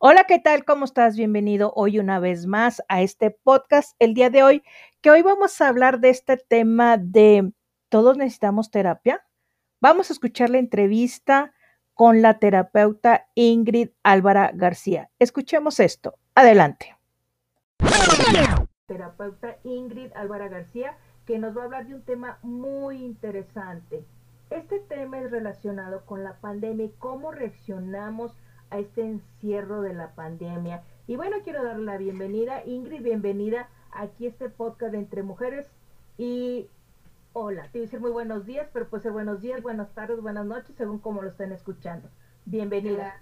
Hola, ¿qué tal? ¿Cómo estás? Bienvenido hoy una vez más a este podcast el día de hoy, que hoy vamos a hablar de este tema de ¿todos necesitamos terapia? Vamos a escuchar la entrevista con la terapeuta Ingrid Álvara García. Escuchemos esto. Adelante. Terapeuta Ingrid Álvara García, que nos va a hablar de un tema muy interesante. Este tema es relacionado con la pandemia y cómo reaccionamos a este encierro de la pandemia. Y bueno, quiero darle la bienvenida, Ingrid, bienvenida aquí a este podcast de Entre Mujeres. Y hola, te voy a decir muy buenos días, pero puede ser buenos días, buenas tardes, buenas noches, según como lo estén escuchando. Bienvenida.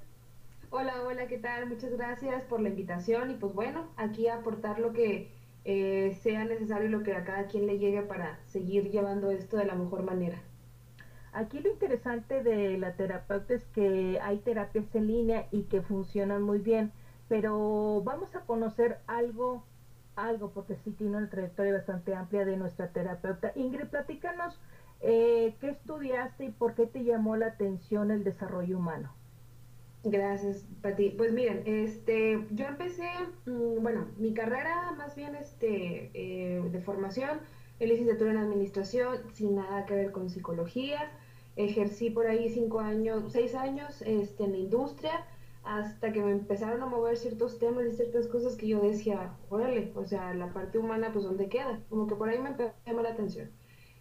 Hola, hola, ¿qué tal? Muchas gracias por la invitación y pues bueno, aquí a aportar lo que eh, sea necesario y lo que a cada quien le llegue para seguir llevando esto de la mejor manera. Aquí lo interesante de la terapeuta es que hay terapias en línea y que funcionan muy bien, pero vamos a conocer algo, algo, porque sí tiene una trayectoria bastante amplia de nuestra terapeuta. Ingrid, platícanos eh, qué estudiaste y por qué te llamó la atención el desarrollo humano. Gracias, Pati. Pues miren, este, yo empecé, mm, bueno, mi carrera más bien este, eh, de formación, en licenciatura en administración, sin nada que ver con psicología ejercí por ahí cinco años, seis años este, en la industria, hasta que me empezaron a mover ciertos temas y ciertas cosas que yo decía, órale, o sea, la parte humana, pues, ¿dónde queda? Como que por ahí me empezó a llamar la atención.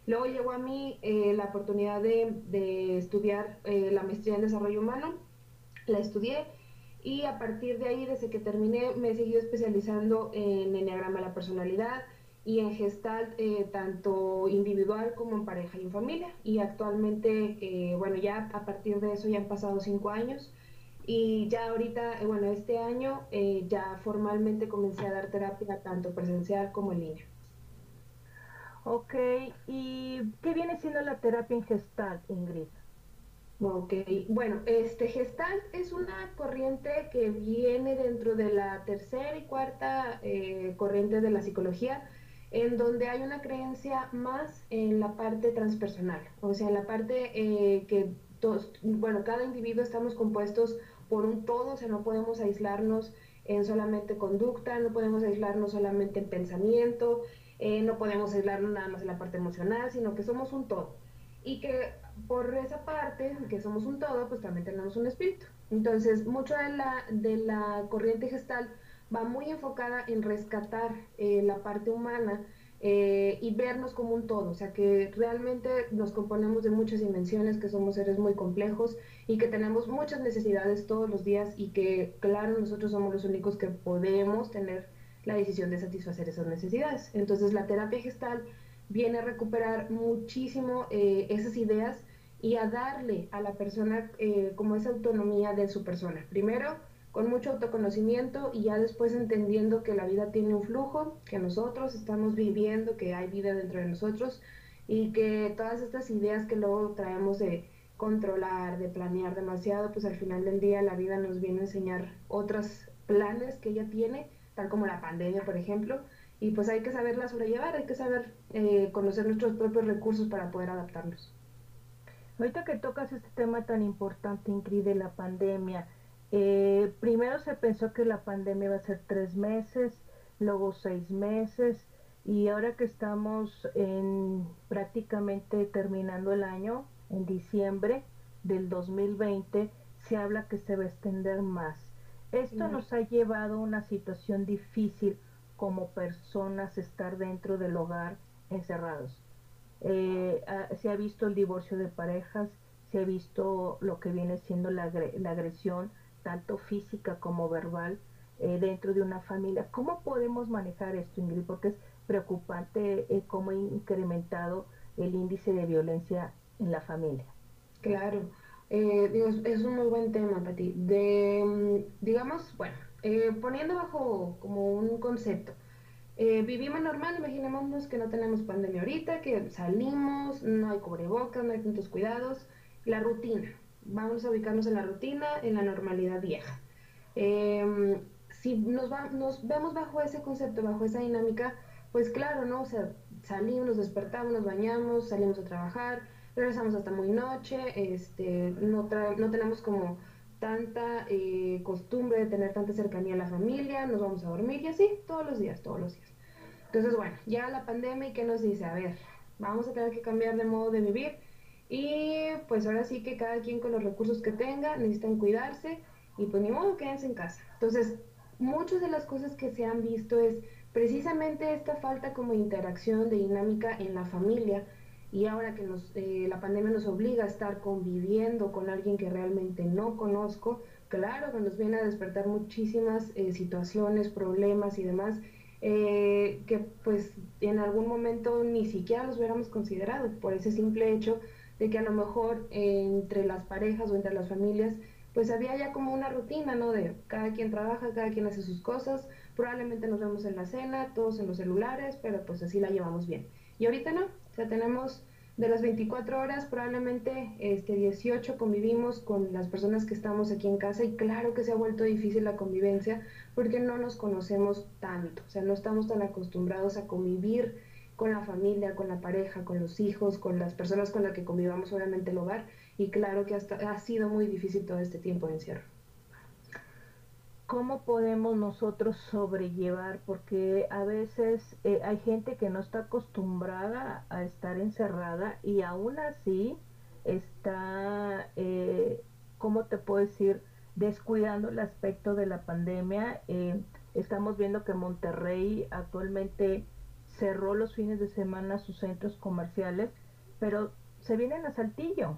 Luego llegó a mí eh, la oportunidad de, de estudiar eh, la maestría en desarrollo humano, la estudié y a partir de ahí, desde que terminé, me he seguido especializando en enneagrama de la personalidad, y en Gestalt eh, tanto individual como en pareja y en familia. Y actualmente, eh, bueno, ya a partir de eso ya han pasado cinco años y ya ahorita, eh, bueno, este año ya formalmente comencé a dar terapia tanto presencial como en línea. Ok, ¿y qué viene siendo la terapia en Gestalt, Ingrid? Ok, bueno, este Gestalt es una corriente que viene dentro de la tercera y cuarta corriente de la psicología, en donde hay una creencia más en la parte transpersonal, o sea, en la parte eh, que todos, bueno, cada individuo estamos compuestos por un todo, o sea, no podemos aislarnos en solamente conducta, no podemos aislarnos solamente en pensamiento, eh, no podemos aislarnos nada más en la parte emocional, sino que somos un todo. Y que por esa parte, que somos un todo, pues también tenemos un espíritu. Entonces, mucho de la, de la corriente gestal va muy enfocada en rescatar eh, la parte humana eh, y vernos como un todo, o sea que realmente nos componemos de muchas dimensiones, que somos seres muy complejos y que tenemos muchas necesidades todos los días y que claro, nosotros somos los únicos que podemos tener la decisión de satisfacer esas necesidades. Entonces la terapia gestal viene a recuperar muchísimo eh, esas ideas y a darle a la persona como esa autonomía de su persona. Primero, con mucho autoconocimiento y ya después entendiendo que la vida tiene un flujo, que nosotros estamos viviendo, que hay vida dentro de nosotros y que todas estas ideas que luego traemos de controlar, de planear demasiado, pues al final del día la vida nos viene a enseñar otros planes que ella tiene, tal como la pandemia, por ejemplo, y pues hay que saberla sobrellevar, hay que saber eh, conocer nuestros propios recursos para poder adaptarnos. Ahorita que tocas este tema tan importante, Ingrid, de la pandemia, eh, primero se pensó que la pandemia iba a ser tres meses, luego seis meses, y ahora que estamos en prácticamente terminando el año, en diciembre del 2020, se habla que se va a extender más. Esto nos ha llevado a una situación difícil como personas estar dentro del hogar encerrados. Eh, se ha visto el divorcio de parejas, se ha visto lo que viene siendo la, la agresión tanto física como verbal, eh, dentro de una familia. ¿Cómo podemos manejar esto, Ingrid? Porque es preocupante eh, cómo ha incrementado el índice de violencia en la familia. Claro, eh, digo, es un muy buen tema, Pati. De, mm, digamos, bueno, poniendo bajo como un concepto, vivimos normal, imaginémonos que no tenemos pandemia ahorita, que salimos, no hay cubrebocas, no hay tantos cuidados, la rutina, vamos a ubicarnos en la rutina, en la normalidad vieja. Em, si nos, nos vemos bajo ese concepto, bajo esa dinámica, pues claro, ¿no? O sea, salimos, nos despertamos, nos bañamos, salimos a trabajar, regresamos hasta muy noche, este, no, no tenemos como tanta eh, costumbre de tener tanta cercanía a la familia, nos vamos a dormir y así, todos los días, todos los días. Entonces, bueno, ya la pandemia y qué nos dice, a ver, vamos a tener que cambiar de modo de vivir y pues ahora sí que cada quien con los recursos que tenga necesitan cuidarse y pues ni modo, quédense en casa. Entonces, muchas de las cosas que se han visto es precisamente esta falta como de interacción, de dinámica en la familia y ahora que nos, eh, la pandemia nos obliga a estar conviviendo con alguien que realmente no conozco, claro que nos viene a despertar muchísimas eh, situaciones, problemas y demás, eh, que pues en algún momento ni siquiera los hubiéramos considerado por ese simple hecho de que a lo mejor entre las parejas o entre las familias pues había ya como una rutina, ¿no? De cada quien trabaja, cada quien hace sus cosas, probablemente nos vemos en la cena, todos en los celulares, pero pues así la llevamos bien. Y ahorita no, o sea, tenemos de las 24 horas, probablemente este, 18 convivimos con las personas que estamos aquí en casa y claro que se ha vuelto difícil la convivencia porque no nos conocemos tanto, o sea, no estamos tan acostumbrados a convivir con la familia, con la pareja, con los hijos, con las personas con las que convivamos obviamente el hogar y claro que hasta, ha sido muy difícil todo este tiempo de encierro. ¿Cómo podemos nosotros sobrellevar? Porque a veces eh, hay gente que no está acostumbrada a estar encerrada y aún así está, eh, ¿cómo te puedo decir? Descuidando el aspecto de la pandemia. Eh, estamos viendo que Monterrey actualmente cerró los fines de semana sus centros comerciales, pero se vienen a Saltillo.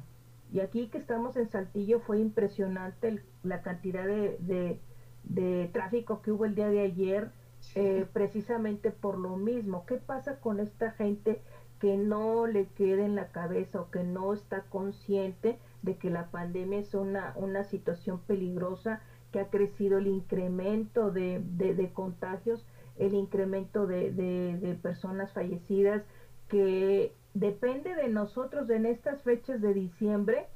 Y aquí que estamos en Saltillo fue impresionante la cantidad de de tráfico que hubo el día de ayer, eh, precisamente por lo mismo. ¿Qué pasa con esta gente que no le quede en la cabeza o que no está consciente de que la pandemia es una, una situación peligrosa, que ha crecido el incremento de, de, contagios, el incremento de, de personas fallecidas, que depende de nosotros en estas fechas de diciembre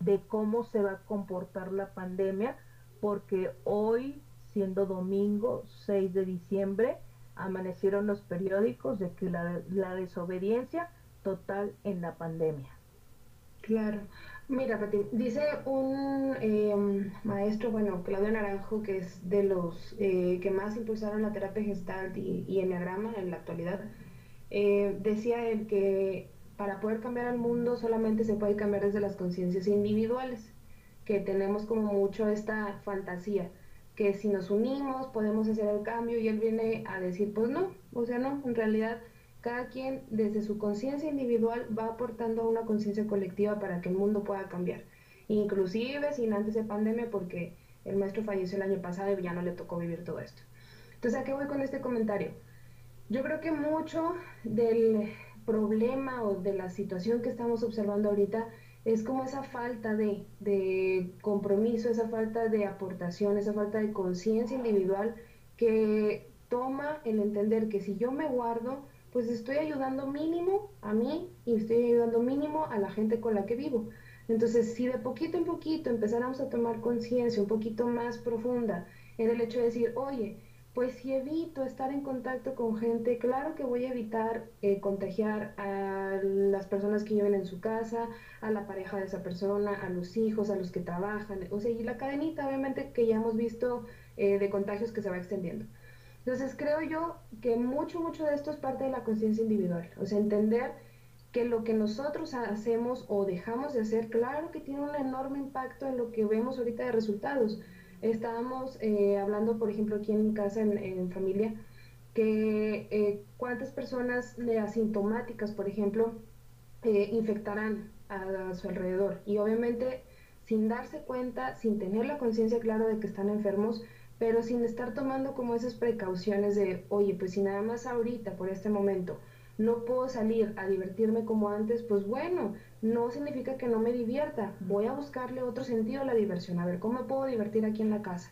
de cómo se va a comportar la pandemia porque hoy, siendo domingo 6 de diciembre, amanecieron los periódicos de que la, desobediencia total en la pandemia. Claro. Mira, Pati, dice un em, maestro, bueno, Claudio Naranjo, que es de los eh, que más impulsaron la terapia gestalt y, y enneagrama en la actualidad, eh, decía él que para poder cambiar al mundo solamente se puede cambiar desde las conciencias individuales que tenemos como mucho esta fantasía, que si nos unimos podemos hacer el cambio y él viene a decir, pues no, o sea, no, en realidad cada quien desde su conciencia individual va aportando a una conciencia colectiva para que el mundo pueda cambiar, inclusive sin antes de pandemia porque el maestro falleció el año pasado y ya no le tocó vivir todo esto. Entonces, ¿a qué voy con este comentario? Yo creo que mucho del problema o de la situación que estamos observando ahorita es como esa falta de, compromiso, esa falta de aportación, esa falta de conciencia individual que toma el entender que si yo me guardo, pues estoy ayudando mínimo a mí y estoy ayudando mínimo a la gente con la que vivo. Entonces, si de poquito en poquito empezáramos a tomar conciencia un poquito más profunda en el hecho de decir, oye, pues si evito estar en contacto con gente, claro que voy a evitar eh, contagiar a las personas que viven en su casa, a la pareja de esa persona, a los hijos, a los que trabajan, o sea, y la cadenita obviamente que ya hemos visto eh, de contagios que se va extendiendo. Entonces creo yo que mucho, mucho de esto es parte de la conciencia individual, o sea, entender que lo que nosotros hacemos o dejamos de hacer, claro que tiene un enorme impacto en lo que vemos ahorita de resultados Estábamos eh, hablando, por ejemplo, aquí en casa, en, familia, que eh, cuántas personas asintomáticas, por ejemplo, eh, infectarán a, su alrededor. Y obviamente sin darse cuenta, sin tener la conciencia clara de que están enfermos, pero sin estar tomando como esas precauciones de, oye, pues si nada más ahorita, por este momento, no puedo salir a divertirme como antes, pues bueno, no significa que no me divierta. Voy a buscarle otro sentido a la diversión. A ver, ¿cómo me puedo divertir aquí en la casa?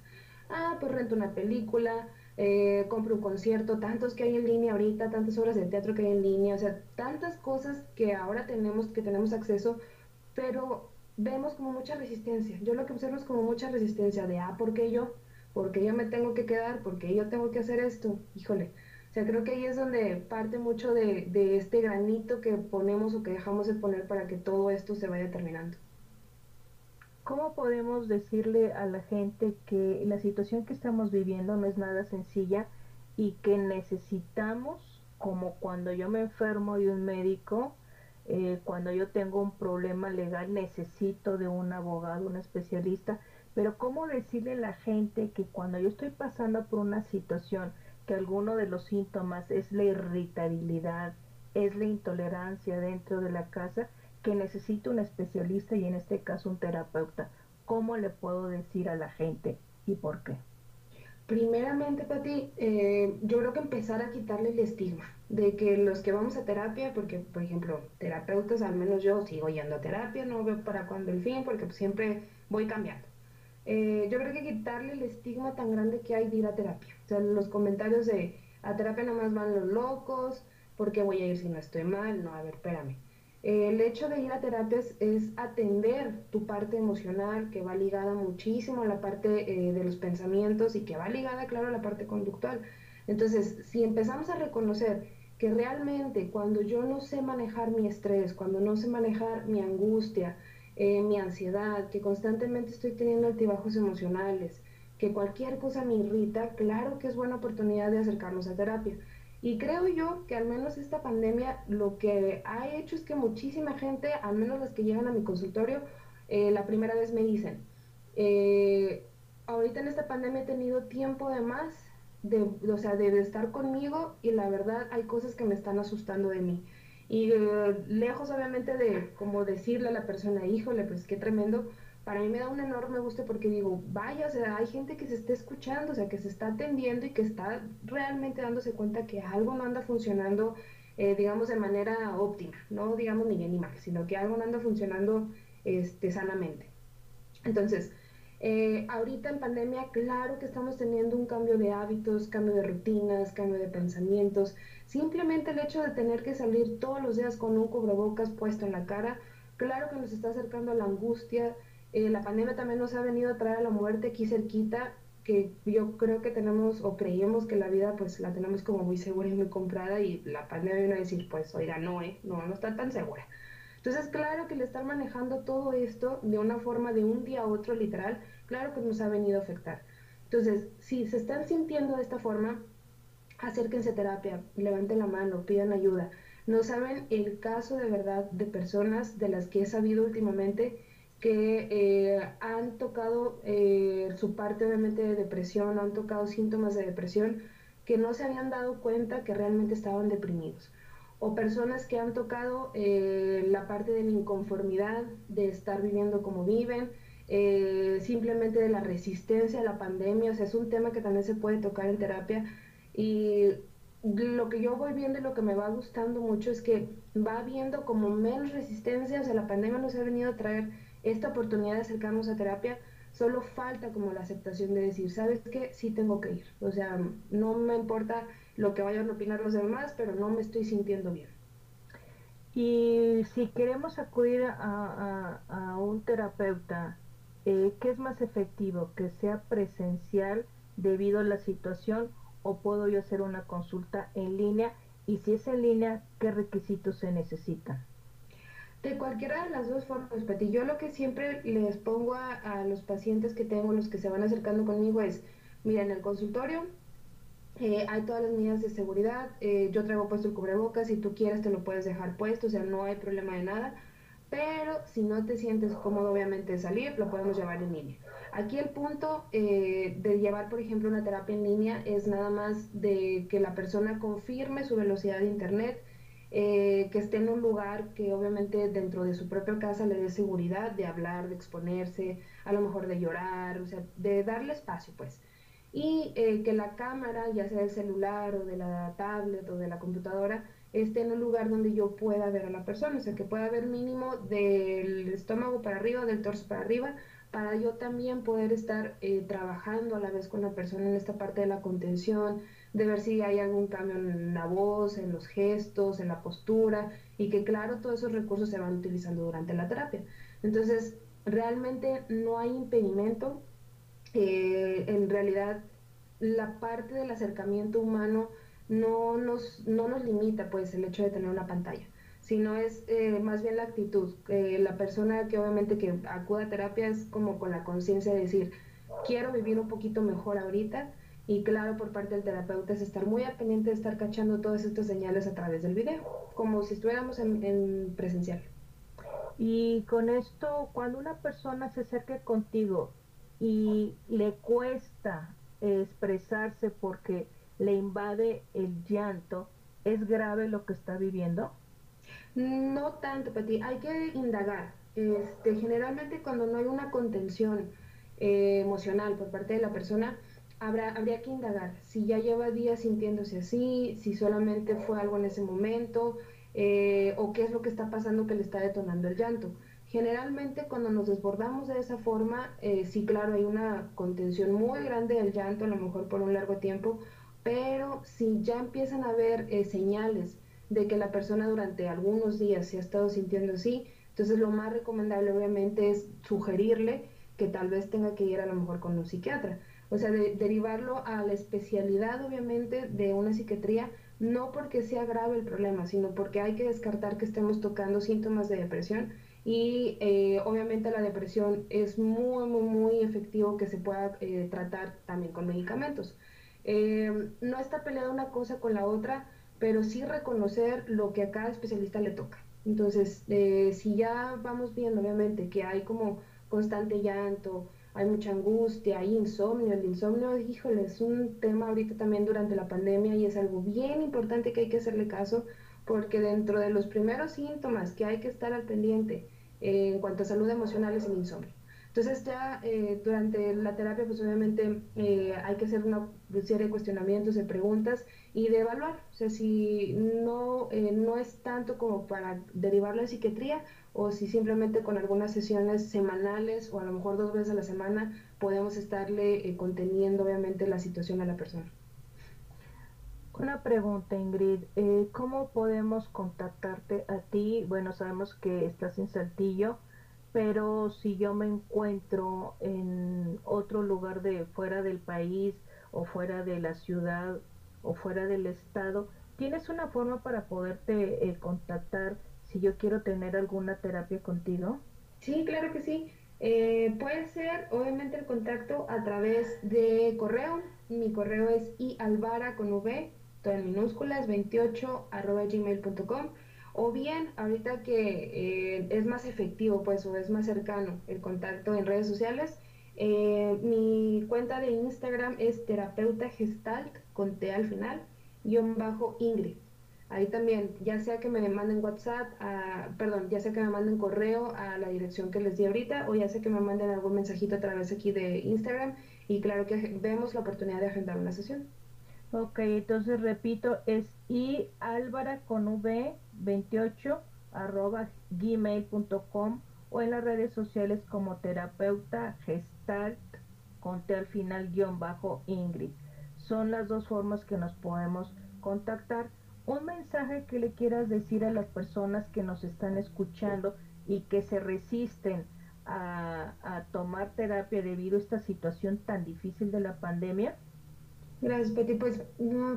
Ah, pues rento una película, eh, compro un concierto, tantos que hay en línea ahorita, tantas obras de teatro que hay en línea, o sea, tantas cosas que ahora tenemos, que tenemos acceso, pero vemos como mucha resistencia. Yo lo que observo es como mucha resistencia de, ah, ¿por qué yo? ¿Por qué yo me tengo que quedar? ¿Por qué yo tengo que hacer esto? Híjole, sea, creo que ahí es donde parte mucho de, este granito que ponemos o que dejamos de poner para que todo esto se vaya terminando. ¿Cómo podemos decirle a la gente que la situación que estamos viviendo no es nada sencilla y que necesitamos, como cuando yo me enfermo de un médico, eh, cuando yo tengo un problema legal, necesito de un abogado, un especialista, pero ¿cómo decirle a la gente que cuando yo estoy pasando por una situación, que alguno de los síntomas es la irritabilidad, es la intolerancia dentro de la casa, que necesito un especialista y en este caso un terapeuta. ¿Cómo le puedo decir a la gente y por qué? Primeramente, Pati, eh, yo creo que empezar a quitarle el estigma de que los que vamos a terapia, porque por ejemplo, terapeutas, al menos yo sigo yendo a terapia, no veo para cuándo el fin, porque siempre voy cambiando. Eh, yo creo que quitarle el estigma tan grande que hay de ir a terapia. O sea, los comentarios de a terapia nomás van los locos, ¿por qué voy a ir si no estoy mal? No, a ver, espérame. Eh, el hecho de ir a terapia es, atender tu parte emocional, que va ligada muchísimo a la parte eh, de los pensamientos y que va ligada, claro, a la parte conductual. Entonces, si empezamos a reconocer que realmente cuando yo no sé manejar mi estrés, cuando no sé manejar mi angustia, eh, mi ansiedad, que constantemente estoy teniendo altibajos emocionales, que cualquier cosa me irrita, claro que es buena oportunidad de acercarnos a terapia. Y creo yo que al menos esta pandemia lo que ha hecho es que muchísima gente, al menos las que llegan a mi consultorio, eh, la primera vez me dicen, eh, ahorita en esta pandemia he tenido tiempo de más, de, o sea, de estar conmigo y la verdad hay cosas que me están asustando de mí. Y eh, lejos obviamente de como decirle a la persona, híjole, pues qué tremendo, para mí me da un enorme gusto porque digo, vaya, o sea, hay gente que se está escuchando, o sea, que se está atendiendo y que está realmente dándose cuenta que algo no anda funcionando, eh, digamos, de manera óptima, no digamos ni bien ni mal, sino que algo no anda funcionando este, sanamente. Entonces, eh, ahorita en pandemia, claro que estamos teniendo un cambio de hábitos, cambio de rutinas, cambio de pensamientos. Simplemente el hecho de tener que salir todos los días con un cubrebocas puesto en la cara, claro que nos está acercando a la angustia. Eh, la pandemia también nos ha venido a traer a la muerte aquí cerquita, que yo creo que tenemos o creíamos que la vida pues la tenemos como muy segura y muy comprada y la pandemia vino a decir pues oiga no, eh, no, no está tan segura. Entonces, claro que el estar manejando todo esto de una forma de un día a otro literal, claro que nos ha venido a afectar. Entonces, si se están sintiendo de esta forma, acérquense a terapia, levanten la mano, pidan ayuda. No saben el caso de verdad de personas de las que he sabido últimamente que eh, han tocado eh, su parte obviamente de depresión, han tocado síntomas de depresión que no se habían dado cuenta que realmente estaban deprimidos o personas que han tocado eh, la parte de la inconformidad, de estar viviendo como viven, eh, simplemente de la resistencia a la pandemia, o sea, es un tema que también se puede tocar en terapia y lo que yo voy viendo y lo que me va gustando mucho es que va viendo como menos resistencia, o sea, la pandemia nos ha venido a traer esta oportunidad de acercarnos a terapia, solo falta como la aceptación de decir, ¿sabes qué? Sí tengo que ir, o sea, no me importa lo que vayan a opinar los demás, pero no me estoy sintiendo bien. Y si queremos acudir a, un terapeuta, eh, ¿qué es más efectivo? ¿Que sea presencial debido a la situación o puedo yo hacer una consulta en línea? Y si es en línea, ¿qué requisitos se necesitan? De cualquiera de las dos formas, Pati. Yo lo que siempre les pongo a, a los pacientes que tengo, los que se van acercando conmigo, es, mira, en el consultorio eh, hay todas las medidas de seguridad. Eh, yo traigo puesto el cubrebocas. Si tú quieres, te lo puedes dejar puesto. O sea, no hay problema de nada. Pero si no te sientes cómodo, obviamente, de salir, lo podemos llevar en línea. Aquí el punto eh, de llevar, por ejemplo, una terapia en línea es nada más de que la persona confirme su velocidad de internet, que esté en un lugar que obviamente dentro de su propia casa le dé seguridad de hablar, de exponerse, a lo mejor de llorar, o sea, de darle espacio, pues y eh, que la cámara, ya sea del celular o de la tablet o de la computadora, esté en un lugar donde yo pueda ver a la persona, o sea, que pueda ver mínimo del estómago para arriba, del torso para arriba, para yo también poder estar eh, trabajando a la vez con la persona en esta parte de la contención, de ver si hay algún cambio en la voz, en los gestos, en la postura, y que claro, todos esos recursos se van utilizando durante la terapia. Entonces, realmente no hay impedimento en realidad la parte del acercamiento humano no nos, no nos limita pues el hecho de tener una pantalla. sino es eh, más bien la actitud. la persona que obviamente que acuda a terapia es como con la conciencia de decir, quiero vivir un poquito mejor ahorita. Y claro, por parte del terapeuta es estar muy pendiente de estar cachando todas estas señales a través del video, como si estuviéramos en, en presencial. Y con esto, cuando una persona se acerca contigo y le cuesta expresarse porque le invade el llanto, ¿es grave lo que está viviendo? No tanto, Pati. Hay que indagar. Este, generalmente cuando no hay una contención eh, emocional por parte de la persona, habrá, habría que indagar si ya lleva días sintiéndose así, si solamente fue algo en ese momento, eh, o qué es lo que está pasando que le está detonando el llanto. Generalmente cuando nos desbordamos de esa forma, eh, sí, claro, hay una contención muy grande del llanto, a lo mejor por un largo tiempo, pero si ya empiezan a haber eh, señales de que la persona durante algunos días se ha estado sintiendo así, entonces lo más recomendable obviamente es sugerirle que tal vez tenga que ir a lo mejor con un psiquiatra. O sea, derivarlo a la especialidad obviamente de una psiquiatría no porque sea grave el problema, sino porque hay que descartar que estemos tocando síntomas de depresión y eh, obviamente la depresión es muy, muy, muy efectivo que se pueda eh, tratar también con medicamentos. Eh, no está peleada una cosa con la otra, pero sí reconocer lo que a cada especialista le toca. Entonces, si ya vamos viendo, obviamente, que hay como constante llanto, hay mucha angustia, hay insomnio. El insomnio, híjole, es un tema ahorita también durante la pandemia y es algo bien importante que hay que hacerle caso porque dentro de los primeros síntomas que hay que estar al pendiente eh, en cuanto a salud emocional es el insomnio. Entonces ya eh, durante la terapia pues obviamente eh, hay que hacer una serie de cuestionamientos, de preguntas y de evaluar. O sea, si no, no es tanto como para derivarlo a psiquiatría o si simplemente con algunas sesiones semanales o a lo mejor dos veces a la semana podemos estarle eh, conteniendo obviamente la situación a la persona. Una pregunta, Ingrid. Eh, ¿Cómo podemos contactarte a ti? Bueno, sabemos que estás en Saltillo, pero si yo me encuentro en otro lugar de fuera del país o fuera de la ciudad o fuera del estado, ¿tienes una forma para poderte eh, contactar si yo quiero tener alguna terapia contigo? Sí, claro que sí. Eh, puede ser, obviamente, el contacto a través de correo. Mi correo es ialvara con v, en minúsculas, 28 arroba gmail.com. O bien, ahorita que eh, es más efectivo, pues, o es más cercano el contacto en redes sociales, eh, mi cuenta de Instagram es terapeuta gestalt con T al final, guion bajo Ingrid. Ahí también, ya sea que me manden WhatsApp, perdón, ya sea que me manden correo a la dirección que les di ahorita o ya sea que me manden algún mensajito a través aquí de Instagram y claro que vemos la oportunidad de agendar una sesión. Ok, entonces repito, es i álvara con v 28 arroba gmail.com o en las redes sociales como terapeuta gestalt con al final guion bajo Ingrid. Son las dos formas que nos podemos contactar un mensaje que le quieras decir a las personas que nos están escuchando y que se resisten a, tomar terapia debido a esta situación tan difícil de la pandemia? Gracias, Peti. Pues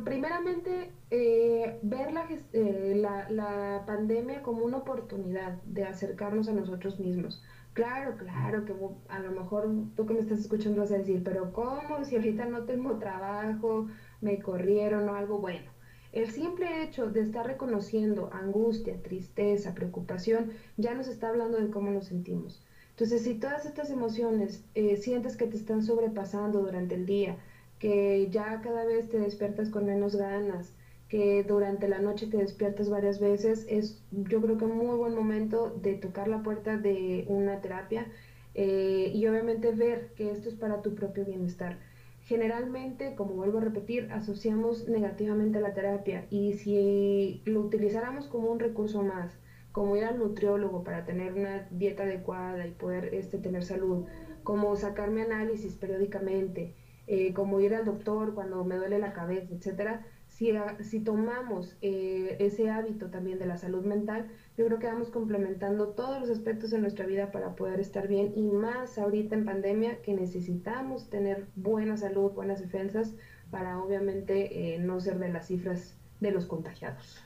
primeramente, eh, ver eh, la, la, pandemia como una oportunidad de acercarnos a nosotros mismos. Claro, claro, que a lo mejor tú que me estás escuchando vas a decir, pero ¿cómo? Si ahorita no tengo trabajo, me corrieron o algo bueno el simple hecho de estar reconociendo angustia, tristeza, preocupación, ya nos está hablando de cómo nos sentimos. Entonces, si todas estas emociones eh, sientes que te están sobrepasando durante el día, que ya cada vez te despiertas con menos ganas, que durante la noche te despiertas varias veces, es yo creo que muy buen momento de tocar la puerta de una terapia eh, y obviamente ver que esto es para tu propio bienestar. Generalmente, como vuelvo a repetir, asociamos negativamente la terapia y si lo utilizáramos como un recurso más, como ir al nutriólogo para tener una dieta adecuada y poder este, tener salud, como sacarme análisis periódicamente, eh, como ir al doctor cuando me duele la cabeza, etcétera, si, tomamos eh, ese hábito también de la salud mental, yo creo que vamos complementando todos los aspectos de nuestra vida para poder estar bien y más ahorita en pandemia que necesitamos tener buena salud, buenas defensas para obviamente eh, no ser de las cifras de los contagiados.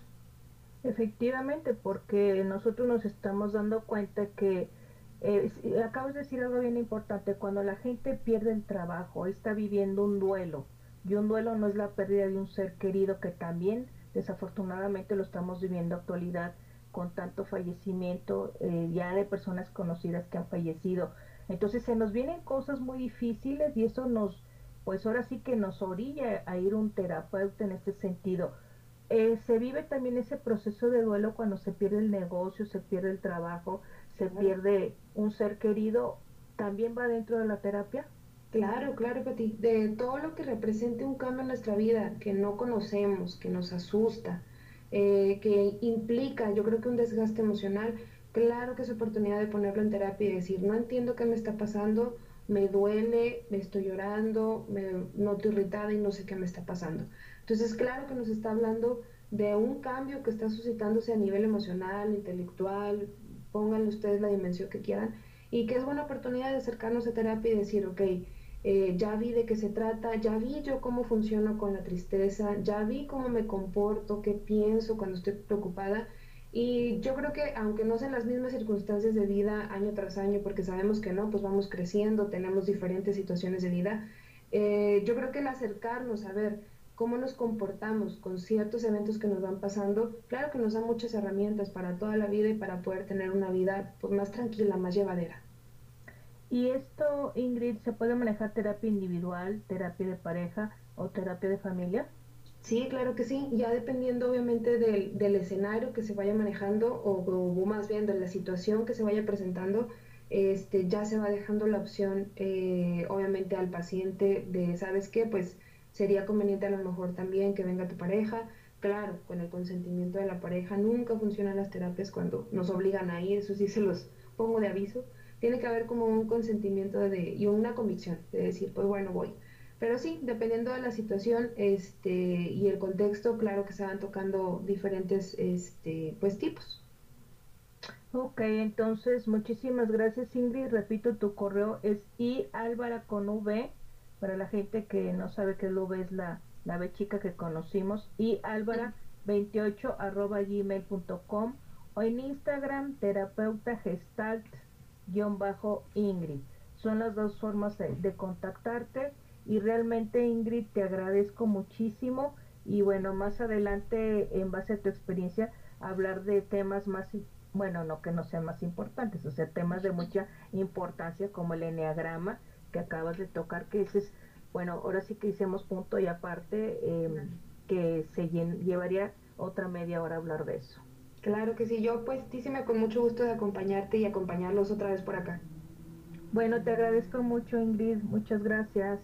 Efectivamente, porque nosotros nos estamos dando cuenta que eh, acabas de decir algo bien importante, cuando la gente pierde el trabajo, está viviendo un duelo, y un duelo no es la pérdida de un ser querido que también desafortunadamente lo estamos viviendo actualidad con tanto fallecimiento eh, ya de personas conocidas que han fallecido. Entonces se nos vienen cosas muy difíciles y eso nos, pues ahora sí que nos orilla a ir un terapeuta en este sentido. Eh, se vive también ese proceso de duelo cuando se pierde el negocio, se pierde el trabajo, se pierde un ser querido, ¿también va dentro de la terapia? Claro, claro, Pati. De todo lo que represente un cambio en nuestra vida que no conocemos, que nos asusta, eh, que implica, yo creo que un desgaste emocional, claro que es oportunidad de ponerlo en terapia y decir, no entiendo qué me está pasando, me duele, me estoy llorando, me noto irritada y no sé qué me está pasando. Entonces, claro que nos está hablando de un cambio que está suscitándose a nivel emocional, intelectual, pónganle ustedes la dimensión que quieran, y que es buena oportunidad de acercarnos a terapia y decir, ok, eh, ya vi de qué se trata, ya vi yo cómo funciono con la tristeza, ya vi cómo me comporto, qué pienso cuando estoy preocupada. Y yo creo que aunque no sean las mismas circunstancias de vida año tras año, porque sabemos que no, pues vamos creciendo, tenemos diferentes situaciones de vida, eh, yo creo que el acercarnos a ver cómo nos comportamos con ciertos eventos que nos van pasando, claro que nos da muchas herramientas para toda la vida y para poder tener una vida pues, más tranquila, más llevadera. ¿Y esto, Ingrid, se puede manejar terapia individual, terapia de pareja o terapia de familia? Sí, claro que sí, ya dependiendo obviamente del, del escenario que se vaya manejando o, más bien de la situación que se vaya presentando, este, ya se va dejando la opción eh, obviamente al paciente de, ¿sabes qué? Pues sería conveniente a lo mejor también que venga tu pareja. Claro, con el consentimiento de la pareja nunca funcionan las terapias cuando nos obligan a ir, eso sí se los pongo de aviso. Tiene que haber como un consentimiento de, y una convicción de decir, pues bueno, voy. Pero sí, dependiendo de la situación este, y el contexto, claro que se van tocando diferentes este, pues, tipos. Ok, entonces muchísimas gracias Ingrid. Repito, tu correo es ialvara con v para la gente que no sabe que V es la, la B chica que conocimos, y álvara28 arroba gmail.com o en Instagram terapeuta gestalt guion bajo Ingrid. Son las dos formas de, contactarte y realmente Ingrid te agradezco muchísimo y bueno, más adelante en base a tu experiencia hablar de temas más bueno, no que no sean más importantes, o sea, temas de mucha importancia como el enneagrama, que acabas de tocar, que ese es, bueno, ahora sí que hicimos punto y aparte, em, que se llevaría otra media hora hablar de eso. Claro que sí, yo pues me con mucho gusto de acompañarte y acompañarlos otra vez por acá. Bueno, te agradezco mucho Ingrid, muchas gracias.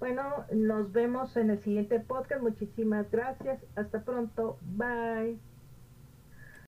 Bueno, nos vemos en el siguiente podcast, muchísimas gracias, hasta pronto, bye.